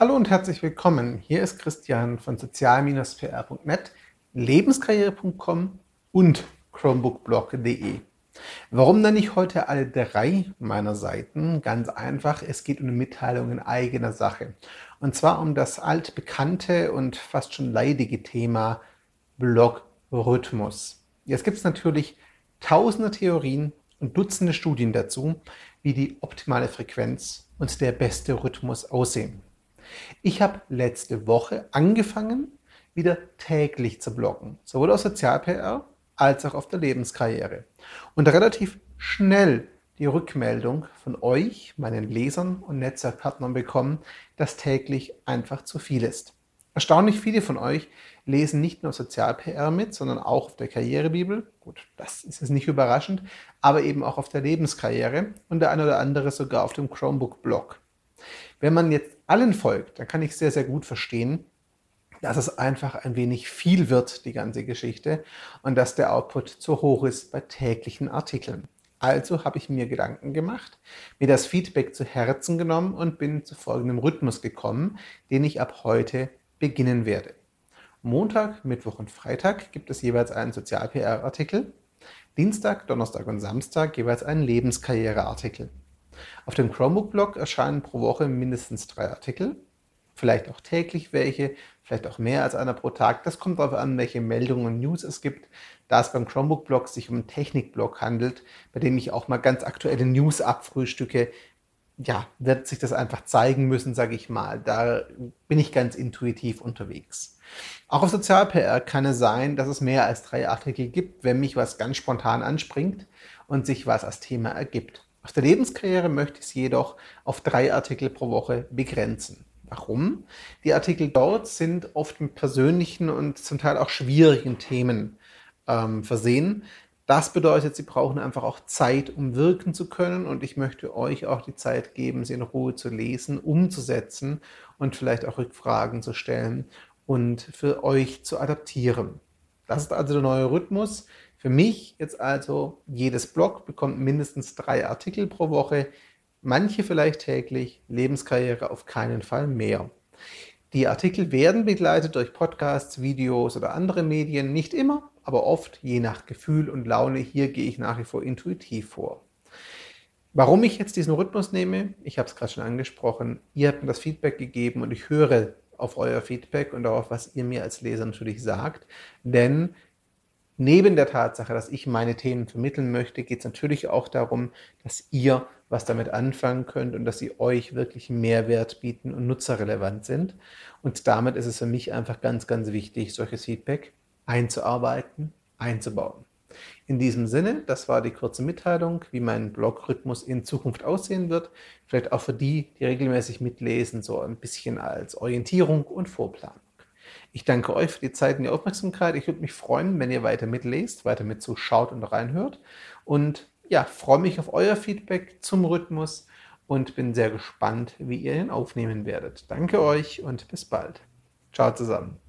Hallo und herzlich willkommen. Hier ist Christian von sozial-pr.net, lebenskarriere.com und chromebookblog.de. Warum dann nicht heute alle drei meiner Seiten? Ganz einfach, es geht um eine Mitteilung in eigener Sache. Und zwar um das altbekannte und fast schon leidige Thema Blogrhythmus. Jetzt gibt es natürlich tausende Theorien und Dutzende Studien dazu, wie die optimale Frequenz und der beste Rhythmus aussehen. Ich habe letzte Woche angefangen, wieder täglich zu bloggen, sowohl auf Sozial-PR als auch auf der Lebenskarriere. Und relativ schnell die Rückmeldung von euch, meinen Lesern und Netzwerkpartnern bekommen, dass täglich einfach zu viel ist. Erstaunlich viele von euch lesen nicht nur Sozial-PR mit, sondern auch auf der Karrierebibel. Gut, das ist jetzt nicht überraschend, aber eben auch auf der Lebenskarriere und der eine oder andere sogar auf dem Chromebook-Blog. Wenn man jetzt allen folgt, dann kann ich sehr, sehr gut verstehen, dass es einfach ein wenig viel wird, die ganze Geschichte, und dass der Output zu hoch ist bei täglichen Artikeln. Also habe ich mir Gedanken gemacht, mir das Feedback zu Herzen genommen und bin zu folgendem Rhythmus gekommen, den ich ab heute beginnen werde. Montag, Mittwoch und Freitag gibt es jeweils einen Sozial-PR-Artikel. Dienstag, Donnerstag und Samstag jeweils einen Lebenskarriere-Artikel. Auf dem Chromebook-Blog erscheinen pro Woche mindestens drei Artikel, vielleicht auch täglich welche, vielleicht auch mehr als einer pro Tag. Das kommt darauf an, welche Meldungen und News es gibt. Da es beim Chromebook-Blog sich um einen Technik-Blog handelt, bei dem ich auch mal ganz aktuelle News abfrühstücke, ja, wird sich das einfach zeigen müssen, sage ich mal. Da bin ich ganz intuitiv unterwegs. Auch auf Sozial-PR kann es sein, dass es mehr als drei Artikel gibt, wenn mich was ganz spontan anspringt und sich was als Thema ergibt. Aus der Lebenskarriere möchte ich es jedoch auf drei Artikel pro Woche begrenzen. Warum? Die Artikel dort sind oft mit persönlichen und zum Teil auch schwierigen Themen ähm, versehen. Das bedeutet, sie brauchen einfach auch Zeit, um wirken zu können. Und ich möchte euch auch die Zeit geben, sie in Ruhe zu lesen, umzusetzen und vielleicht auch Rückfragen zu stellen und für euch zu adaptieren. Das ist also der neue Rhythmus. Für mich jetzt also, jedes Blog bekommt mindestens drei Artikel pro Woche, manche vielleicht täglich, Lebenskarriere auf keinen Fall mehr. Die Artikel werden begleitet durch Podcasts, Videos oder andere Medien, nicht immer, aber oft je nach Gefühl und Laune. Hier gehe ich nach wie vor intuitiv vor. Warum ich jetzt diesen Rhythmus nehme, ich habe es gerade schon angesprochen, ihr habt mir das Feedback gegeben und ich höre auf euer Feedback und darauf, was ihr mir als Leser natürlich sagt, denn Neben der Tatsache, dass ich meine Themen vermitteln möchte, geht es natürlich auch darum, dass ihr was damit anfangen könnt und dass sie euch wirklich Mehrwert bieten und nutzerrelevant sind. Und damit ist es für mich einfach ganz, ganz wichtig, solches Feedback einzuarbeiten, einzubauen. In diesem Sinne, das war die kurze Mitteilung, wie mein Blogrhythmus in Zukunft aussehen wird. Vielleicht auch für die, die regelmäßig mitlesen, so ein bisschen als Orientierung und Vorplan. Ich danke euch für die Zeit und die Aufmerksamkeit. Ich würde mich freuen, wenn ihr weiter mitlest, weiter mit zuschaut und reinhört. Und ja, freue mich auf euer Feedback zum Rhythmus und bin sehr gespannt, wie ihr ihn aufnehmen werdet. Danke euch und bis bald. Ciao zusammen.